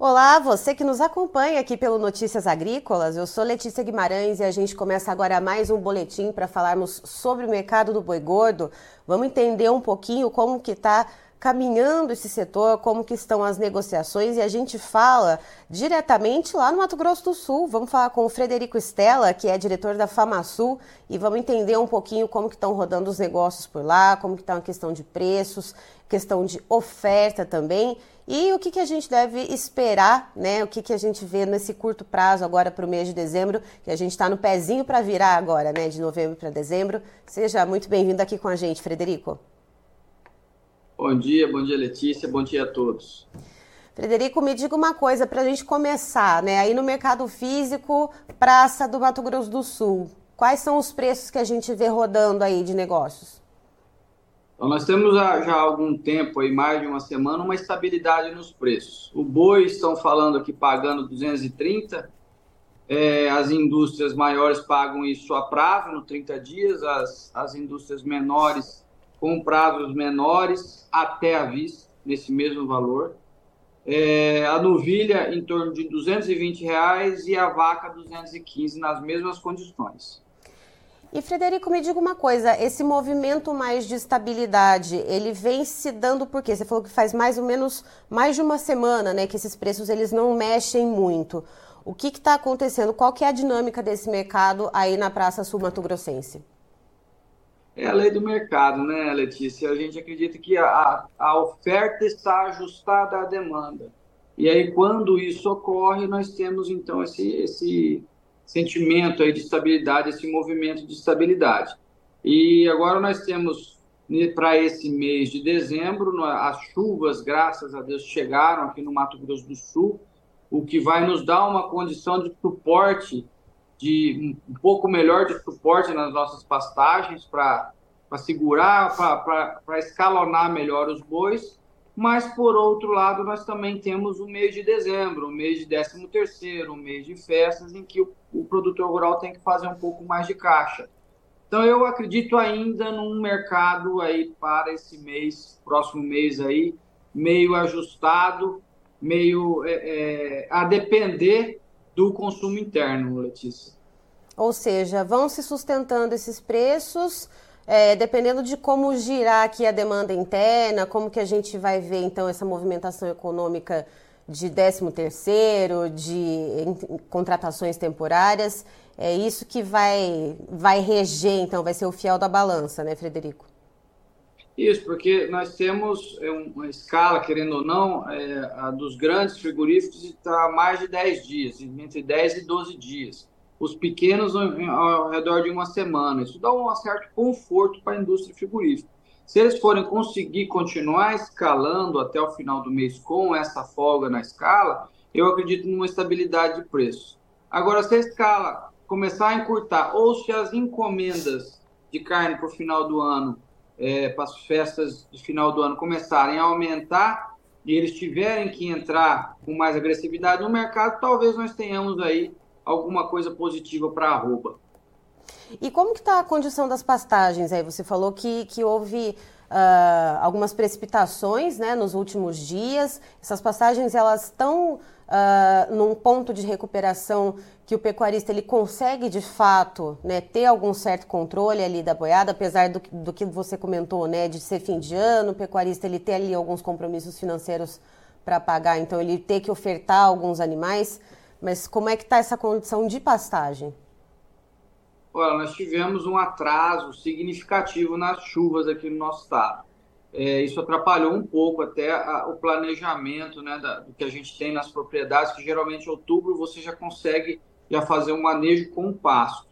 Olá, você que nos acompanha aqui pelo Notícias Agrícolas. Eu sou Letícia Guimarães e a gente começa agora mais um boletim para falarmos sobre o mercado do boi gordo. Vamos entender um pouquinho como que está caminhando esse setor, como que estão as negociações e a gente fala diretamente lá no Mato Grosso do Sul. Vamos falar com o Frederico Stella, que é diretor da FamaSul, e vamos entender um pouquinho como que estão rodando os negócios por lá, como que está a questão de preços, questão de oferta também. E o que, que a gente deve esperar, né? O que, que a gente vê nesse curto prazo agora para o mês de dezembro, que a gente está no pezinho para virar agora, né? De novembro para dezembro. Seja muito bem-vindo aqui com a gente, Frederico. Bom dia, bom dia, Letícia, bom dia a todos. Frederico, me diga uma coisa para a gente começar, né? Aí no mercado físico, Praça do Mato Grosso do Sul, quais são os preços que a gente vê rodando aí de negócios? Então, nós temos já há algum tempo, aí, mais de uma semana, uma estabilidade nos preços. O boi estão falando aqui pagando 230, é, as indústrias maiores pagam isso a prazo, no 30 dias, as, as indústrias menores com prazos menores até a vista, nesse mesmo valor. É, a novilha em torno de 220 reais e a vaca 215 nas mesmas condições. E Frederico, me diga uma coisa, esse movimento mais de estabilidade, ele vem se dando por quê? Você falou que faz mais ou menos mais de uma semana, né, que esses preços eles não mexem muito. O que está acontecendo? Qual que é a dinâmica desse mercado aí na Praça Sul Mato Grossense? É a lei do mercado, né, Letícia? A gente acredita que a, a oferta está ajustada à demanda. E aí, quando isso ocorre, nós temos então esse, esse sentimento aí de estabilidade, esse movimento de estabilidade. E agora nós temos né, para esse mês de dezembro, as chuvas, graças a Deus, chegaram aqui no Mato Grosso do Sul, o que vai nos dar uma condição de suporte, de um pouco melhor de suporte nas nossas pastagens para segurar, para escalonar melhor os bois mas, por outro lado, nós também temos o mês de dezembro, o mês de 13 terceiro, o mês de festas, em que o, o produtor rural tem que fazer um pouco mais de caixa. Então, eu acredito ainda num mercado aí para esse mês, próximo mês aí, meio ajustado, meio é, é, a depender do consumo interno, Letícia. Ou seja, vão se sustentando esses preços é, dependendo de como girar aqui a demanda interna, como que a gente vai ver então essa movimentação econômica de 13 terceiro, de contratações temporárias, é isso que vai, vai reger, então, vai ser o fiel da balança, né, Frederico? Isso, porque nós temos é, uma escala, querendo ou não, é, dos grandes frigoríficos está mais de 10 dias, entre 10 e 12 dias os pequenos ao redor de uma semana. Isso dá um certo conforto para a indústria frigorífica. Se eles forem conseguir continuar escalando até o final do mês com essa folga na escala, eu acredito numa estabilidade de preço. Agora, se a escala começar a encurtar, ou se as encomendas de carne para o final do ano, é, para as festas de final do ano começarem a aumentar, e eles tiverem que entrar com mais agressividade no mercado, talvez nós tenhamos aí alguma coisa positiva para a arroba. E como que está a condição das pastagens aí? Você falou que, que houve uh, algumas precipitações né, nos últimos dias. Essas pastagens elas estão uh, num ponto de recuperação que o pecuarista ele consegue de fato né, ter algum certo controle ali da boiada, apesar do, do que você comentou, né, de ser fim de ano, o pecuarista ele ter ali alguns compromissos financeiros para pagar, então ele ter que ofertar alguns animais. Mas como é que está essa condição de pastagem? Olha, nós tivemos um atraso significativo nas chuvas aqui no nosso estado. É, isso atrapalhou um pouco até a, o planejamento né, da, do que a gente tem nas propriedades, que geralmente em outubro você já consegue já fazer um manejo com o pasto.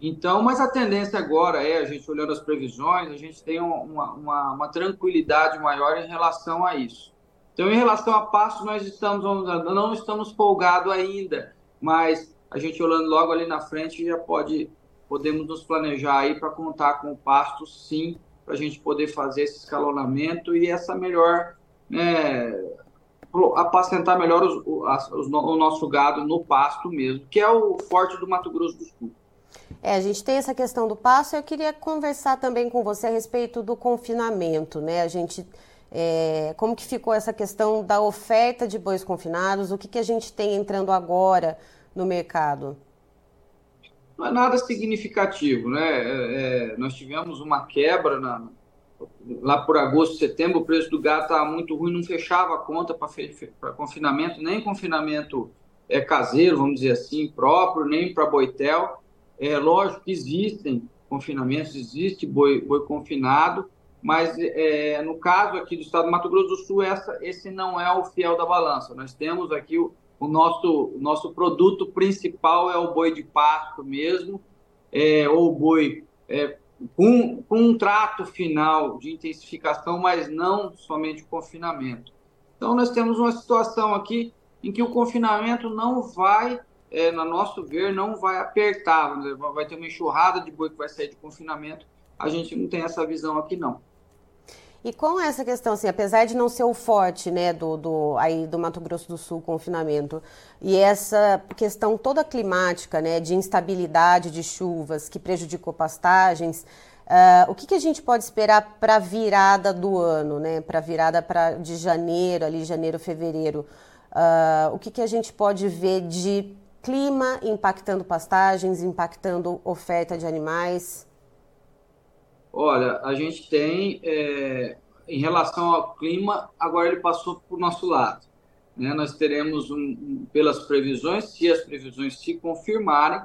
Então, mas a tendência agora é, a gente olhando as previsões, a gente tem uma, uma, uma tranquilidade maior em relação a isso. Então, em relação a pasto, nós estamos, não estamos folgados ainda, mas a gente olhando logo ali na frente já pode podemos nos planejar aí para contar com o pasto, sim, para a gente poder fazer esse escalonamento e essa melhor, né, apacentar melhor os, os, o nosso gado no pasto mesmo, que é o forte do Mato Grosso do Sul. É, a gente tem essa questão do pasto. Eu queria conversar também com você a respeito do confinamento, né? A gente, é, como que ficou essa questão da oferta de bois confinados? O que, que a gente tem entrando agora no mercado? Não é nada significativo, né? É, é, nós tivemos uma quebra na, lá por agosto, setembro, o preço do gado estava muito ruim, não fechava a conta para confinamento, nem confinamento é, caseiro, vamos dizer assim, próprio, nem para boitel. É lógico que existem confinamentos, existe boi, boi confinado, mas é, no caso aqui do estado do Mato Grosso do Sul, essa, esse não é o fiel da balança. Nós temos aqui o o nosso, o nosso produto principal é o boi de pasto mesmo, é, ou boi é, com, com um trato final de intensificação, mas não somente confinamento. Então, nós temos uma situação aqui em que o confinamento não vai, é, no nosso ver, não vai apertar, vai ter uma enxurrada de boi que vai sair de confinamento. A gente não tem essa visão aqui, não. E com essa questão, assim, apesar de não ser o forte, né, do, do, aí do Mato Grosso do Sul, confinamento, e essa questão toda climática, né, de instabilidade de chuvas que prejudicou pastagens, uh, o que, que a gente pode esperar para a virada do ano, né, para a virada pra, de janeiro, ali janeiro, fevereiro? Uh, o que, que a gente pode ver de clima impactando pastagens, impactando oferta de animais? Olha, a gente tem, é, em relação ao clima, agora ele passou para o nosso lado. Né? Nós teremos, um, pelas previsões, se as previsões se confirmarem,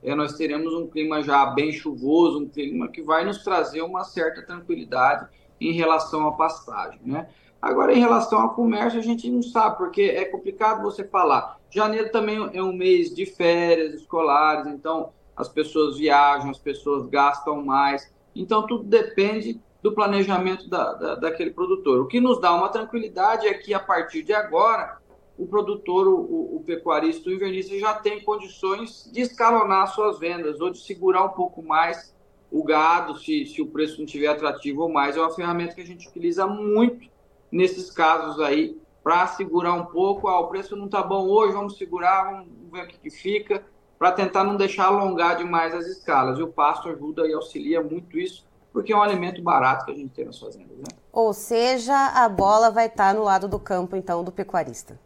é, nós teremos um clima já bem chuvoso, um clima que vai nos trazer uma certa tranquilidade em relação à pastagem. Né? Agora, em relação ao comércio, a gente não sabe, porque é complicado você falar. Janeiro também é um mês de férias escolares, então as pessoas viajam, as pessoas gastam mais. Então, tudo depende do planejamento da, da, daquele produtor. O que nos dá uma tranquilidade é que, a partir de agora, o produtor, o, o pecuarista, o invernista já tem condições de escalonar suas vendas ou de segurar um pouco mais o gado, se, se o preço não estiver atrativo ou mais. É uma ferramenta que a gente utiliza muito nesses casos aí, para segurar um pouco. Ah, o preço não está bom hoje, vamos segurar, vamos ver o que, que fica para tentar não deixar alongar demais as escalas. E o pasto ajuda e auxilia muito isso, porque é um alimento barato que a gente tem nas fazendas. Né? Ou seja, a bola vai estar no lado do campo, então, do pecuarista.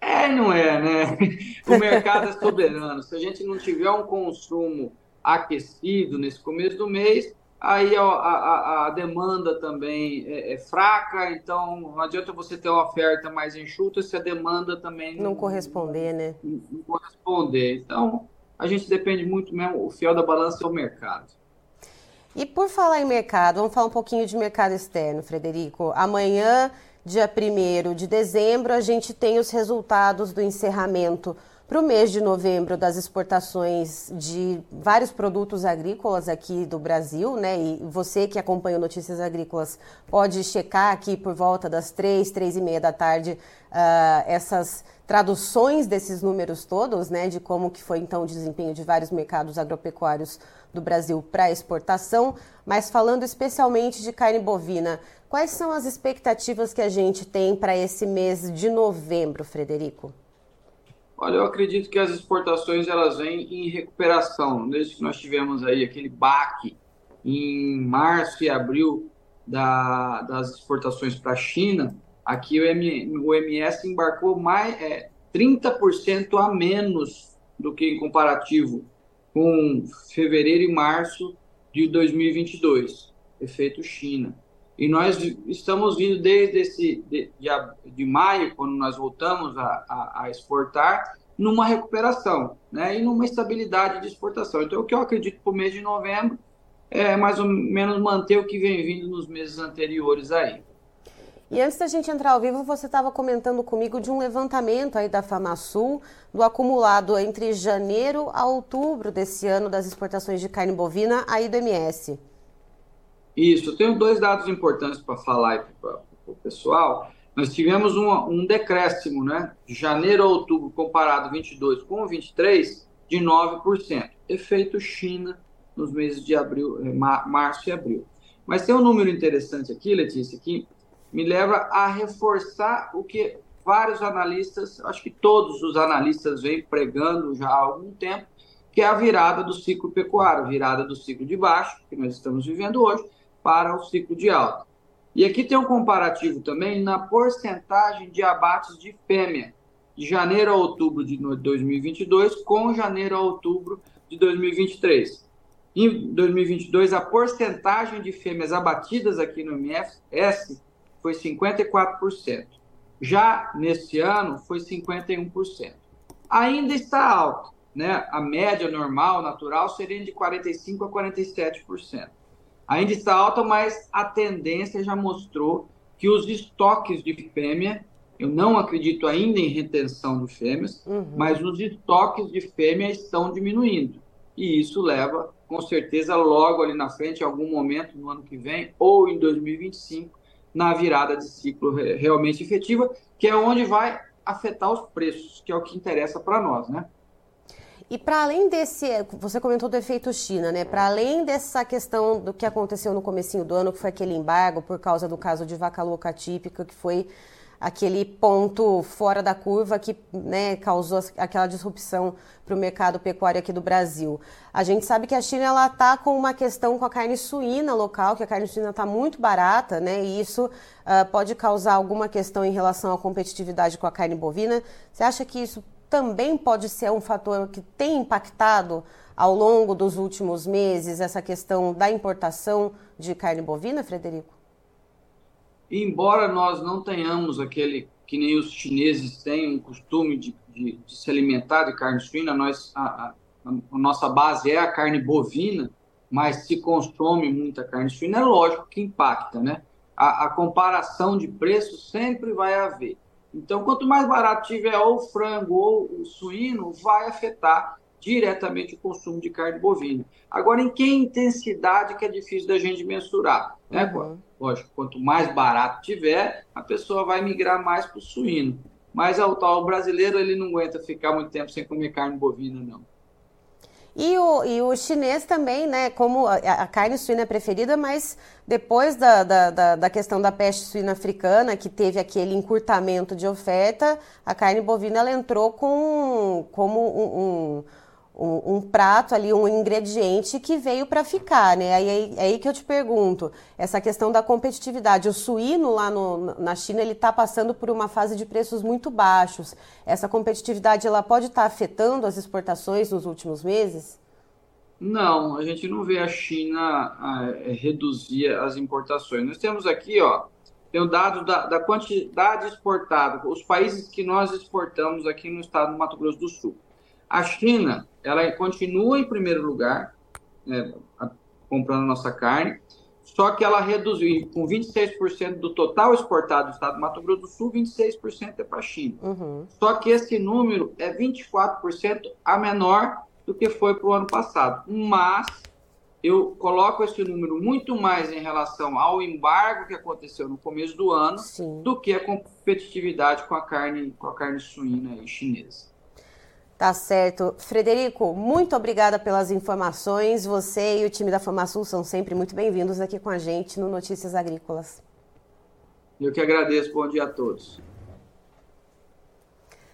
É, não é, né? O mercado é soberano. Se a gente não tiver um consumo aquecido nesse começo do mês, aí a, a, a demanda também é, é, fraca, então não adianta você ter uma oferta mais enxuta se a demanda também não, não corresponder, né? Não, não, corresponder. Então, a gente depende muito mesmo, o fiel da balança é o mercado. E por falar em mercado, vamos falar um pouquinho de mercado externo, Frederico. Amanhã, dia 1 de dezembro, a gente tem os resultados do encerramento para o mês de novembro das exportações de vários produtos agrícolas aqui do Brasil, né? E você que acompanha Notícias Agrícolas pode checar aqui por volta das três, três e meia da tarde uh, essas traduções desses números todos, né? De como que foi então o desempenho de vários mercados agropecuários do Brasil para exportação. Mas falando especialmente de carne bovina, quais são as expectativas que a gente tem para esse mês de novembro, Frederico? Olha, eu acredito que as exportações elas vêm em recuperação. Desde que nós tivemos aí aquele baque em março e abril da, das exportações para a China, aqui o, M, o MS embarcou mais é, 30% a menos do que em comparativo com fevereiro e março de 2022, efeito China. E nós estamos vindo desde esse, de, de, de maio, quando nós voltamos a, a, a, exportar, numa recuperação né, e numa estabilidade de exportação. Então, o que eu acredito para o mês de novembro é mais ou menos manter o que vem vindo nos meses anteriores aí. E antes da gente entrar ao vivo, você estava comentando comigo de um levantamento aí da FamaSul, do acumulado entre janeiro a outubro desse ano das exportações de carne bovina aí do MS. Isso, eu tenho dois dados importantes para falar para o pessoal. Nós tivemos um, um decréscimo, né, de janeiro a outubro, comparado 22 com 23, de 9%. Efeito China nos meses de abril, eh, março e abril. Mas tem um número interessante aqui, Letícia, que me leva a reforçar o que vários analistas, acho que todos os analistas vêm pregando já há algum tempo, que é a virada do ciclo pecuário, virada do ciclo de baixo, que nós estamos vivendo hoje, para o ciclo de alta. E aqui tem um comparativo também na porcentagem de abates de fêmea, de janeiro a outubro de 2022 com janeiro a outubro de 2023. Em 2022, a porcentagem de fêmeas abatidas aqui no MFS foi 54%. Já nesse ano, foi 51%. Ainda está alto, né? A média normal, natural, seria de 45% a 47% ainda está alta, mas a tendência já mostrou que os estoques de fêmea, eu não acredito ainda em retenção de fêmeas, uhum. mas os estoques de fêmea estão diminuindo. E isso leva, com certeza, logo ali na frente, em algum momento no ano que vem, ou em 2025, na virada de ciclo realmente efetiva, que é onde vai afetar os preços, que é o que interessa para nós, né? E para além desse, você comentou do efeito China, né? Para além dessa questão do que aconteceu no comecinho do ano, que foi aquele embargo por causa do caso de vaca louca típica, que foi aquele ponto fora da curva que né, causou aquela disrupção para o mercado pecuário aqui do Brasil. A gente sabe que a China está com uma questão com a carne suína local, que a carne suína está muito barata, né? E isso uh, pode causar alguma questão em relação à competitividade com a carne bovina. Você acha que isso também pode ser um fator que tem impactado ao longo dos últimos meses essa questão da importação de carne bovina, Frederico? Embora nós não tenhamos aquele que nem os chineses têm um costume de, de, de se alimentar de carne suína, nós, a, a, a, nossa base é a carne bovina, mas se consome muita carne suína, é lógico que impacta, né? A, a comparação de preços sempre vai haver. Então, quanto mais barato tiver ou o frango ou o suíno, vai afetar diretamente o consumo de carne bovina. Agora, em que intensidade que é difícil da gente mensurar? Né? Uhum. Lógico, quanto mais barato tiver, a pessoa vai migrar mais para o suíno. Mas o tal brasileiro ele não aguenta ficar muito tempo sem comer carne bovina, não. E o, e o chinês também, né? Como a, a carne suína é preferida, mas depois da, da, da, da, questão da peste suína africana, que teve aquele encurtamento de oferta, a carne bovina ela entrou com, como um, um um, um, prato ali, um ingrediente que veio para ficar, né? Aí é aí que eu te pergunto, essa questão da competitividade. O suíno lá no, na China ele está passando por uma fase de preços muito baixos. Essa competitividade ela pode estar tá afetando as exportações nos últimos meses? Não, a gente não vê a China a reduzir as importações. Nós temos aqui, ó, tem o dado da, da quantidade exportada, os países que nós exportamos aqui no estado do Mato Grosso do Sul. A China, ela continua em primeiro lugar, né, comprando nossa carne, só que ela reduziu, com 26% do total exportado do estado do Mato Grosso do Sul, 26% é para a China. Uhum. Só que esse número é 24% a menor do que foi para o ano passado. Mas eu coloco esse número muito mais em relação ao embargo que aconteceu no começo do ano Sim. do que a competitividade com a carne, com a carne suína e chinesa. Tá certo. Frederico, muito obrigada pelas informações. Você e o time da FamaSul são sempre muito bem-vindos aqui com a gente no Notícias Agrícolas. Eu que agradeço. Bom dia a todos.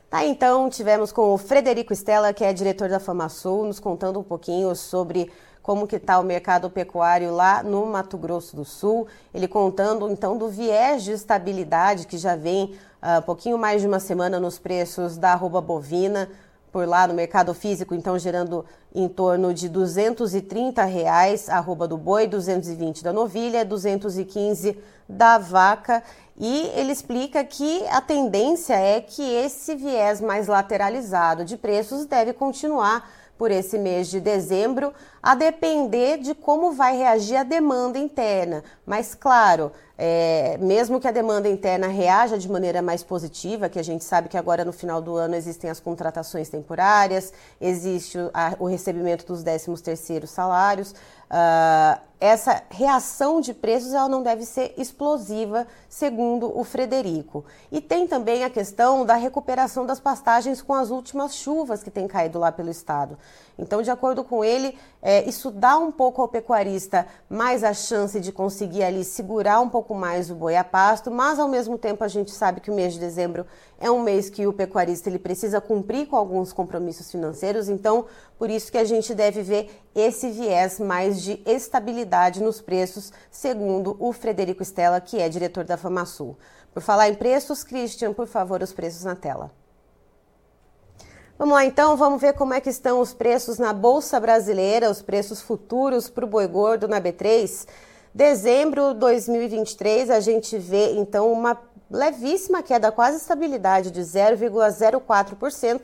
Tá, então, tivemos com o Frederico Stella, que é diretor da FamaSul, nos contando um pouquinho sobre como que está o mercado pecuário lá no Mato Grosso do Sul. Ele contando então do viés de estabilidade que já vem uh, um pouquinho mais de uma semana nos preços da arroba bovina por lá no mercado físico, então gerando em torno de 230 reais arroba do boi, 220 da novilha, 215 da vaca. E ele explica que a tendência é que esse viés mais lateralizado de preços deve continuar por esse mês de dezembro, a depender de como vai reagir a demanda interna. Mas, claro, é, mesmo que a demanda interna reaja de maneira mais positiva, que a gente sabe que agora no final do ano existem as contratações temporárias, existe o, a, o recebimento dos 13 terceiros salários, uh, essa reação de preços ela não deve ser explosiva, segundo o Frederico. E tem também a questão da recuperação das pastagens com as últimas chuvas que têm caído lá pelo estado. Então, de acordo com ele, é, isso dá um pouco ao pecuarista mais a chance de conseguir ali segurar um pouco mais o boi a pasto, mas ao mesmo tempo a gente sabe que o mês de dezembro é um mês que o pecuarista ele precisa cumprir com alguns compromissos financeiros, então por isso que a gente deve ver esse viés mais de estabilidade nos preços, segundo o Frederico Stella, que é diretor da FamaSul. Por falar em preços, Christian, por favor, os preços na tela. Vamos lá então, vamos ver como é que estão os preços na Bolsa Brasileira, os preços futuros para o boi gordo na B3. Dezembro de 2023, a gente vê então uma levíssima queda, quase estabilidade de 0,04%,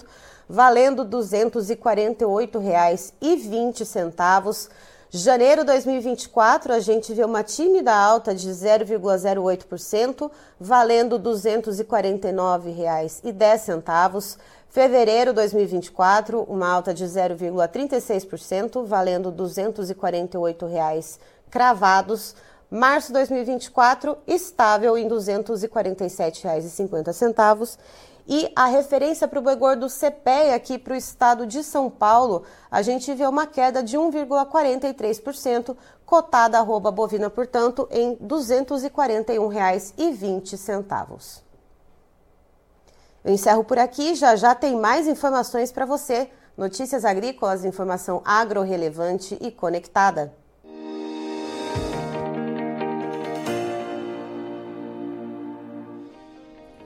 valendo R$ 248,20. Janeiro de 2024, a gente vê uma tímida alta de 0,08%, valendo R$ 249,10. Fevereiro de 2024, uma alta de 0,36%, valendo 248 reais cravados. Março de 2024, estável em R$ 247,50. E a referência para o boi gordo CPEA aqui para o estado de São Paulo, a gente vê uma queda de 1,43%, cotada arroba bovina, portanto, em R$ 241,20. Eu encerro por aqui, já já tem mais informações para você. Notícias agrícolas, informação agro-relevante e conectada.